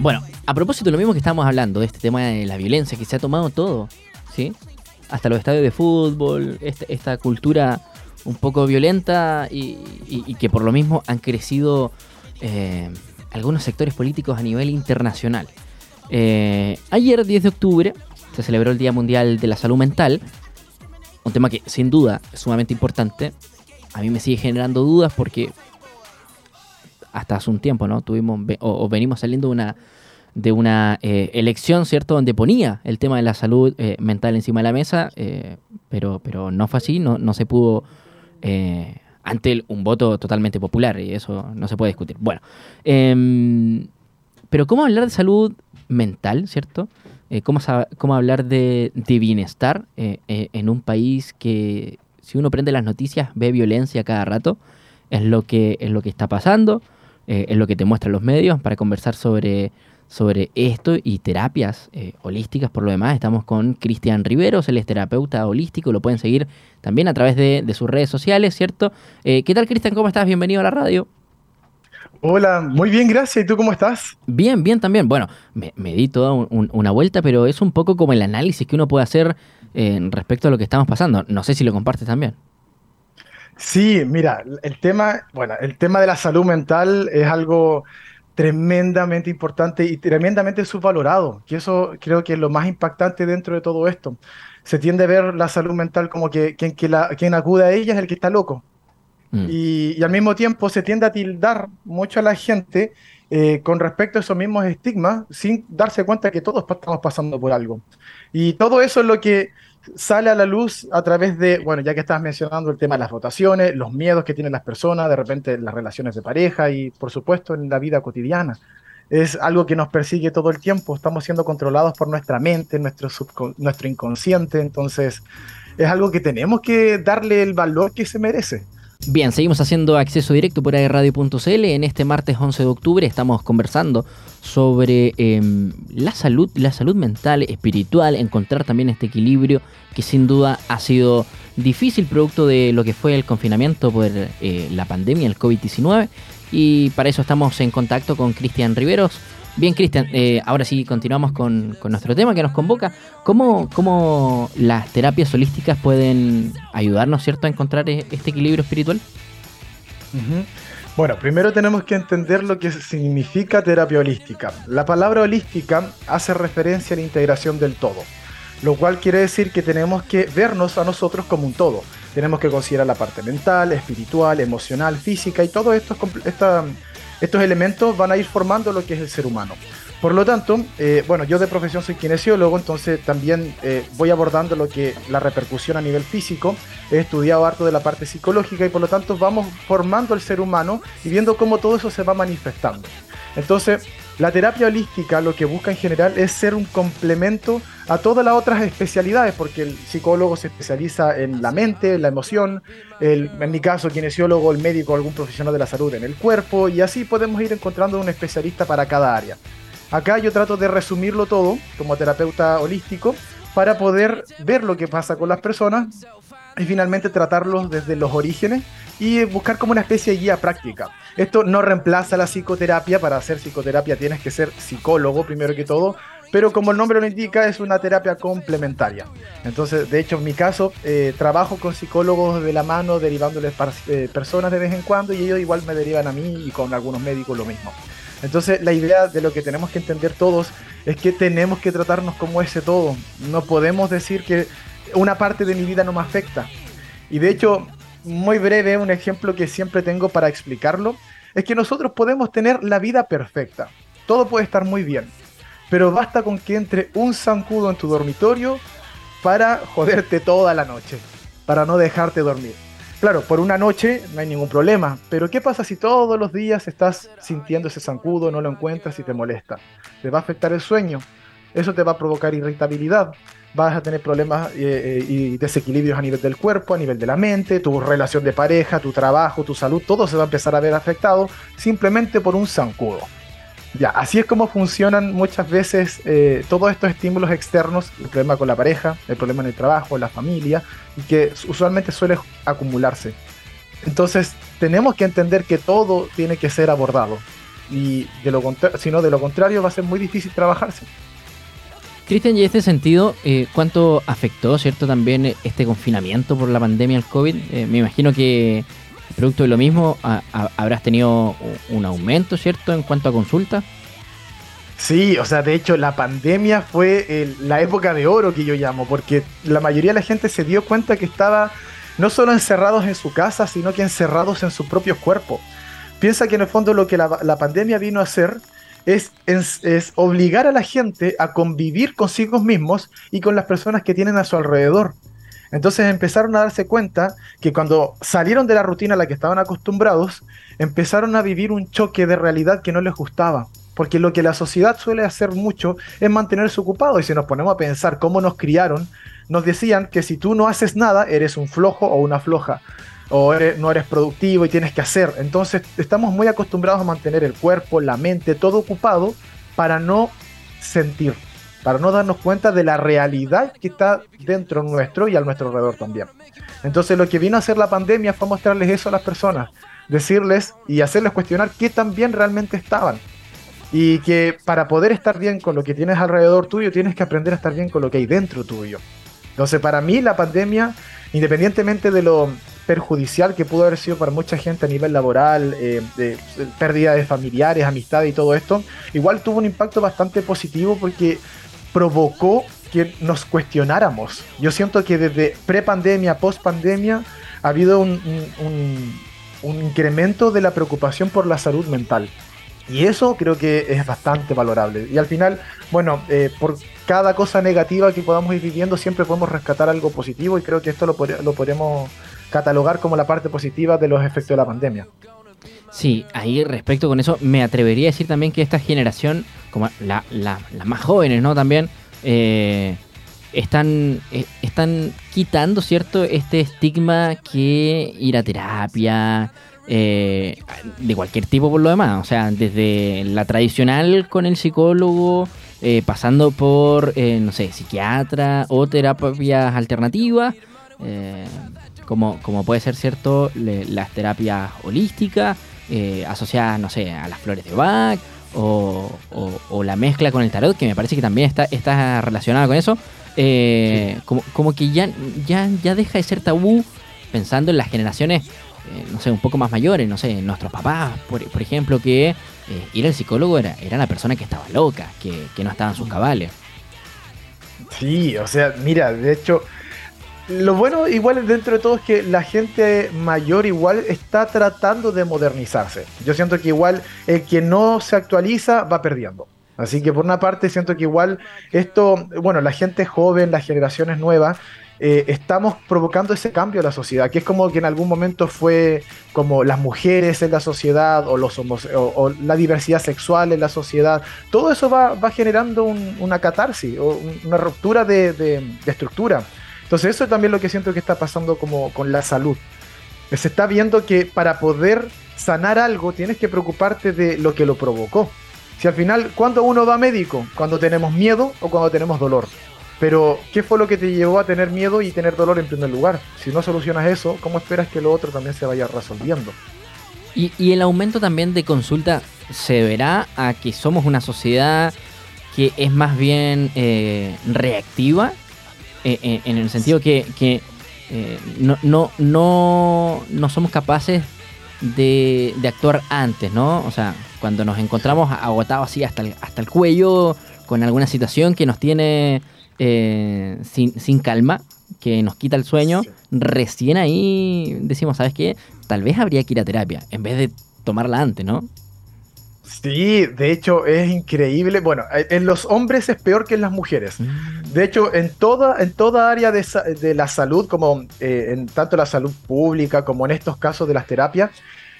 Bueno, a propósito lo mismo que estábamos hablando, de este tema de la violencia, que se ha tomado todo, ¿sí? Hasta los estadios de fútbol, este, esta, cultura un poco violenta y, que por lo mismo han crecido eh, algunos sectores políticos a nivel internacional. Eh, ayer, 10 de octubre, se celebró el Día Mundial de la Salud Mental, un tema que sin duda es sumamente importante. A mí me sigue generando dudas porque hasta hace un tiempo, ¿no? Tuvimos o, venimos saliendo de una de una eh, elección, ¿cierto? Donde ponía el tema de la salud eh, mental encima de la mesa, eh, pero, pero no fue así, no, no se pudo ante un voto totalmente popular y eso no se puede discutir. Bueno, em, pero ¿cómo hablar de salud mental, ¿cierto? ¿cómo, ¿cómo, hablar de, de bienestar en un país que si uno prende las noticias ve violencia cada rato? Es lo que, es lo que está pasando. Eh, es lo que te muestran los medios para conversar sobre, sobre esto y terapias eh, holísticas. Por lo demás, estamos con Cristian Riveros, él es terapeuta holístico, lo pueden seguir también a través de, sus redes sociales, ¿cierto? Eh, ¿Qué tal, Cristian? ¿Cómo estás? Bienvenido a la radio. Hola, muy bien, gracias. ¿Y tú cómo estás? Bien, bien también. Bueno, me, di toda una vuelta, pero es un poco como el análisis que uno puede hacer respecto a lo que estamos pasando. No sé si lo compartes también. Sí, mira, el tema, bueno, el tema de la salud mental es algo tremendamente importante y tremendamente subvalorado, que eso creo que es lo más impactante dentro de todo esto. Se tiende a ver la salud mental como que quien, que la, quien acude a ella es el que está loco. Mm. Y, al mismo tiempo se tiende a tildar mucho a la gente eh, con respecto a esos mismos estigmas sin darse cuenta que todos estamos pasando por algo. Y todo eso es lo que sale a la luz a través de, bueno, ya que estabas mencionando el tema de las votaciones, los miedos que tienen las personas, de repente las relaciones de pareja y por supuesto en la vida cotidiana. Es algo que nos persigue todo el tiempo, estamos siendo controlados por nuestra mente, nuestro, nuestro inconsciente, entonces es algo que tenemos que darle el valor que se merece. Bien, seguimos haciendo acceso directo por airradio.cl. En este martes 11 de octubre estamos conversando sobre em, la salud, la salud mental, espiritual, encontrar también este equilibrio que sin duda ha sido difícil producto de lo que fue el confinamiento por eh, la pandemia, el COVID-19. Y para eso estamos en contacto con Cristian Riveros, Bien, Cristian, eh, ahora sí continuamos con, nuestro tema que nos convoca. ¿Cómo, ¿Cómo, las terapias holísticas pueden ayudarnos, ¿cierto?, a encontrar e-, este equilibrio espiritual? Bueno, primero tenemos que entender lo que significa terapia holística. La palabra holística hace referencia a la integración del todo, lo cual quiere decir que tenemos que vernos a nosotros como un todo. Tenemos que considerar la parte mental, espiritual, emocional, física y todo esto, esta estos elementos van a ir formando lo que es el ser humano. Por lo tanto, eh, bueno, yo de profesión soy kinesiólogo, entonces también eh, voy abordando lo que la repercusión a nivel físico. He estudiado harto de la parte psicológica y por lo tanto vamos formando el ser humano y viendo cómo todo eso se va manifestando. Entonces, la terapia holística lo que busca en general es ser un complemento a todas las otras especialidades, porque el psicólogo se especializa en la mente, en la emoción, el, en mi caso, el kinesiólogo, el médico, algún profesional de la salud en el cuerpo, y así podemos ir encontrando un especialista para cada área. Acá yo trato de resumirlo todo como terapeuta holístico para poder ver lo que pasa con las personas y finalmente tratarlos desde los orígenes y buscar como una especie de guía práctica. Esto no reemplaza la psicoterapia, para hacer psicoterapia tienes que ser psicólogo primero que todo, pero como el nombre lo indica es una terapia complementaria. Entonces, de hecho, en mi caso, eh, trabajo con psicólogos de la mano, derivándoles eh, personas de vez en cuando y ellos igual me derivan a mí y con algunos médicos lo mismo. Entonces, la idea de lo que tenemos que entender todos es que tenemos que tratarnos como ese todo. No podemos decir que una parte de mi vida no me afecta. Y de hecho, muy breve, un ejemplo que siempre tengo para explicarlo, es que nosotros podemos tener la vida perfecta. Todo puede estar muy bien. Pero basta con que entre un zancudo en tu dormitorio para joderte toda la noche. Para no dejarte dormir. Claro, por una noche no hay ningún problema. Pero ¿qué pasa si todos los días estás sintiendo ese zancudo, no lo encuentras y te molesta? Te va a afectar el sueño. Eso te va a provocar irritabilidad vas a tener problemas eh, eh, y desequilibrios a nivel del cuerpo, a nivel de la mente, tu relación de pareja, tu trabajo, tu salud, todo se va a empezar a ver afectado simplemente por un zancudo. Ya, así es como funcionan muchas veces eh, todos estos estímulos externos, el problema con la pareja, el problema en el trabajo, en la familia, y que usualmente suele acumularse. Entonces, tenemos que entender que todo tiene que ser abordado. y de lo si no, de lo contrario va a ser muy difícil trabajarse. Cristian, y en este sentido, eh, ¿cuánto afectó, cierto, también este confinamiento por la pandemia del COVID? Eh, me imagino que producto de lo mismo habrás tenido un aumento, ¿cierto?, en cuanto a consultas. Sí, o sea, de hecho la pandemia fue la época de oro que yo llamo, porque la mayoría de la gente se dio cuenta que estaba no solo encerrados en su casa, sino que encerrados en su propio cuerpo. Piensa que en el fondo lo que la, pandemia vino a hacer es, es, obligar a la gente a convivir consigo mismos y con las personas que tienen a su alrededor. Entonces empezaron a darse cuenta que cuando salieron de la rutina a la que estaban acostumbrados, empezaron a vivir un choque de realidad que no les gustaba. Porque lo que la sociedad suele hacer mucho es mantenerse ocupado. Y si nos ponemos a pensar cómo nos criaron, nos decían que si tú no haces nada, eres un flojo o una floja. O no eres productivo y tienes que hacer. Entonces estamos muy acostumbrados a mantener el cuerpo, la mente, todo ocupado para no sentir para no darnos cuenta de la realidad que está dentro nuestro y a nuestro alrededor también. Entonces lo que vino a hacer la pandemia fue mostrarles eso a las personas, decirles y hacerles cuestionar qué tan bien realmente estaban. Y que para poder estar bien con lo que tienes alrededor tuyo, tienes que aprender a estar bien con lo que hay dentro tuyo. Entonces para mí la pandemia, independientemente de lo perjudicial que pudo haber sido para mucha gente a nivel laboral, eh, de, pérdida de familiares, amistades y todo esto, igual tuvo un impacto bastante positivo porque provocó que nos cuestionáramos. Yo siento que desde pre-pandemia, post-pandemia, ha habido un, incremento de la preocupación por la salud mental. Y eso creo que es bastante valorable. Y al final, bueno, eh, por cada cosa negativa que podamos ir viviendo, siempre podemos rescatar algo positivo y creo que esto lo, lo podemos catalogar como la parte positiva de los efectos de la pandemia. Sí, ahí respecto con eso, me atrevería a decir también que esta generación, como las más jóvenes, ¿no? También eh, están, eh, están quitando, ¿cierto? Este estigma que ir a terapia, eh, de cualquier tipo por lo demás, o sea, desde la tradicional con el psicólogo, pasando por, no sé, psiquiatra o terapias alternativas. Como, como puede ser cierto las terapias holísticas, eh, asociadas, no sé, a las flores de Bach o, la mezcla con el tarot, que me parece que también está, está relacionada con eso. Eh, como, que ya, ya, ya deja de ser tabú pensando en las generaciones, eh, no sé, un poco más mayores, no sé, nuestros papás, por, ejemplo, que ir al psicólogo era, era la persona que estaba loca, que, que no estaba en sus cabales. Sí, o sea, mira, de hecho, lo bueno igual dentro de todo es que la gente mayor igual está tratando de modernizarse. Yo siento que igual el que no se actualiza va perdiendo. Así que por una parte siento que igual esto, bueno, la gente joven, las generaciones nuevas, eh, estamos provocando ese cambio en la sociedad, que es como que en algún momento fue como las mujeres en la sociedad o, los o, la diversidad sexual en la sociedad. Todo eso va, generando una catarsis o una ruptura de estructura. Entonces eso es también lo que siento que está pasando como con la salud. Se está viendo que para poder sanar algo tienes que preocuparte de lo que lo provocó. Si al final, ¿cuándo uno va médico? Cuando tenemos miedo o cuando tenemos dolor. Pero, ¿qué fue lo que te llevó a tener miedo y tener dolor en primer lugar? Si no solucionas eso, ¿cómo esperas que lo otro también se vaya resolviendo? Y, el aumento también de consulta se verá a que somos una sociedad que es más bien eh, reactiva eh, eh, en el sentido que, eh, no, no, no, no somos capaces de, actuar antes, ¿no? O sea, cuando nos encontramos agotados así hasta el, hasta el cuello con alguna situación que nos tiene sin, sin calma, que nos quita el sueño, recién ahí decimos, ¿sabes qué? Tal vez habría que ir a terapia en vez de tomarla antes, ¿no? Sí, de hecho es increíble. Bueno, en los hombres es peor que en las mujeres. Mm. De hecho, en toda, en toda área de, la salud, como eh, en tanto la salud pública como en estos casos de las terapias,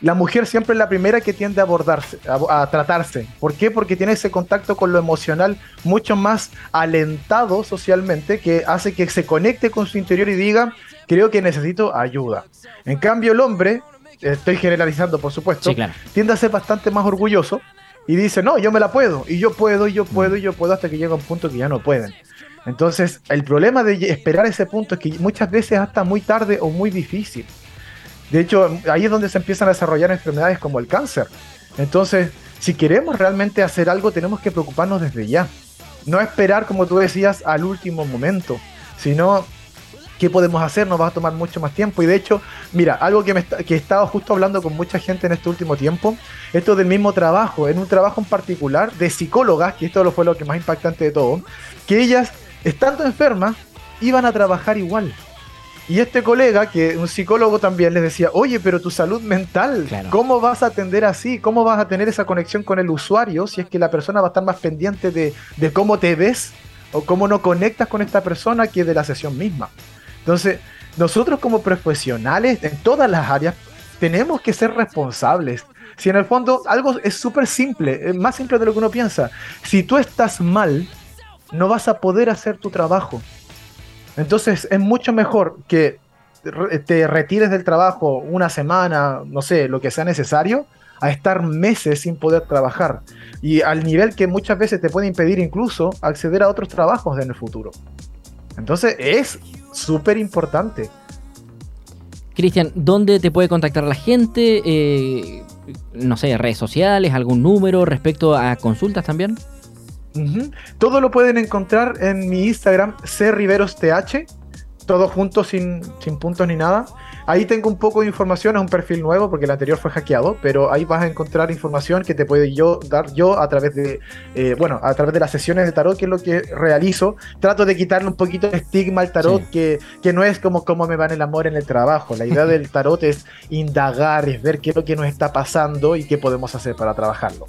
la mujer siempre es la primera que tiende a abordarse, a, tratarse. ¿Por qué? Porque tiene ese contacto con lo emocional mucho más alentado socialmente que hace que se conecte con su interior y diga, creo que necesito ayuda. En cambio, el hombre estoy generalizando por supuesto, tiende a ser bastante más orgulloso y dice, no, yo me la puedo, y yo puedo, y yo puedo, y yo puedo, hasta que llega un punto que ya no pueden. Entonces, el problema de esperar ese punto es que muchas veces hasta muy tarde o muy difícil. De hecho, ahí es donde se empiezan a desarrollar enfermedades como el cáncer. Entonces, si queremos realmente hacer algo, tenemos que preocuparnos desde ya. No esperar, como tú decías, al último momento, sino qué podemos hacer, nos va a tomar mucho más tiempo. Y de hecho, mira, algo que, me, que he estado justo hablando con mucha gente en este último tiempo, esto del mismo trabajo, en un trabajo en particular de psicólogas, que esto fue lo que más impactante de todo, que ellas, estando enfermas, iban a trabajar igual. Y este colega, que un psicólogo también, les decía, oye, pero tu salud mental, ¿cómo vas a atender así? ¿Cómo vas a tener esa conexión con el usuario si es que la persona va a estar más pendiente de, de cómo te ves o cómo no conectas con esta persona que de la sesión misma? Entonces, nosotros como profesionales en todas las áreas tenemos que ser responsables. Si en el fondo algo es súper simple, es más simple de lo que uno piensa. Si tú estás mal, no vas a poder hacer tu trabajo. Entonces es mucho mejor que te retires del trabajo una semana, no sé, lo que sea necesario, a estar meses sin poder trabajar. Y al nivel que muchas veces te puede impedir incluso acceder a otros trabajos en el futuro. Entonces es súper importante. Cristian, ¿dónde te puede contactar la gente? Eh, no sé, redes sociales, algún número respecto a consultas también. Todo lo pueden encontrar en mi Instagram, criverosth, todo junto sin, sin puntos ni nada. Ahí tengo un poco de información, es un perfil nuevo porque el anterior fue hackeado, pero ahí vas a encontrar información que te puede yo dar yo a través de, eh, bueno, a través de las sesiones de tarot, que es lo que realizo. Trato de quitarle un poquito de estigma al tarot, que, que no es como cómo me va en el amor en el trabajo. La idea del tarot es indagar, es ver qué es lo que nos está pasando y qué podemos hacer para trabajarlo.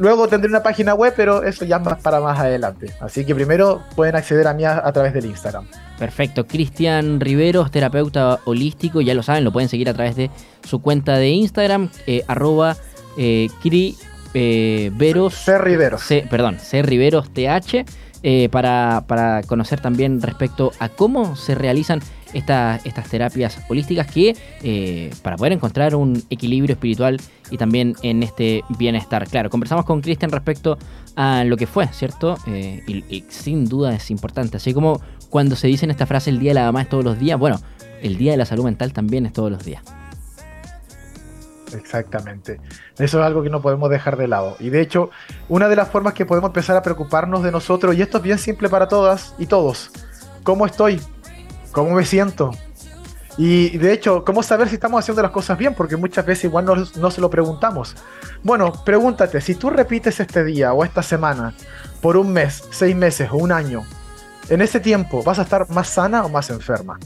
Luego tendré una página web, pero eso ya más para más adelante. Así que primero pueden acceder a mí a, través del Instagram. Perfecto. Cristian Riveros, terapeuta holístico, ya lo saben, lo pueden seguir a través de su cuenta de Instagram, eh, arroba eh, cri, eh, veros, C. Riveros. perdón, C. Riveros TH. Eh, para, conocer también respecto a cómo se realizan estas terapias holísticas que eh, para poder encontrar un equilibrio espiritual y también en este bienestar. Claro, conversamos con Cristian respecto a lo que fue, ¿cierto? Eh, y, sin duda es importante. Así como cuando se dice en esta frase el Día de la Mamá es todos los días, bueno, el Día de la Salud Mental también es todos los días. Exactamente. Eso es algo que no podemos dejar de lado. Y de hecho, una de las formas que podemos empezar a preocuparnos de nosotros, y esto es bien simple para todas y todos, ¿cómo estoy? ¿Cómo me siento? Y de hecho, ¿cómo saber si estamos haciendo las cosas bien? Porque muchas veces igual no, no se lo preguntamos. Bueno, pregúntate, si tú repites este día o esta semana por un mes, seis meses o un año, en ese tiempo, ¿vas a estar más sana o más enferma?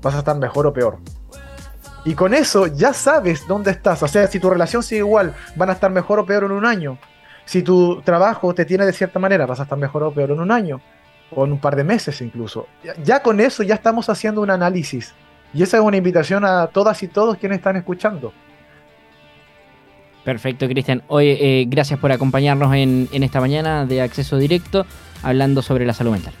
¿Vas a estar mejor o peor? Y con eso ya sabes dónde estás. O sea, si tu relación sigue igual, van a estar mejor o peor en un año. Si tu trabajo te tiene de cierta manera, vas a estar mejor o peor en un año. En un par de meses incluso. Ya, con eso ya estamos haciendo un análisis. Y esa es una invitación a todas y todos quienes están escuchando. Perfecto, Cristian. Oye, eh, gracias por acompañarnos en esta mañana de acceso directo hablando sobre la salud mental.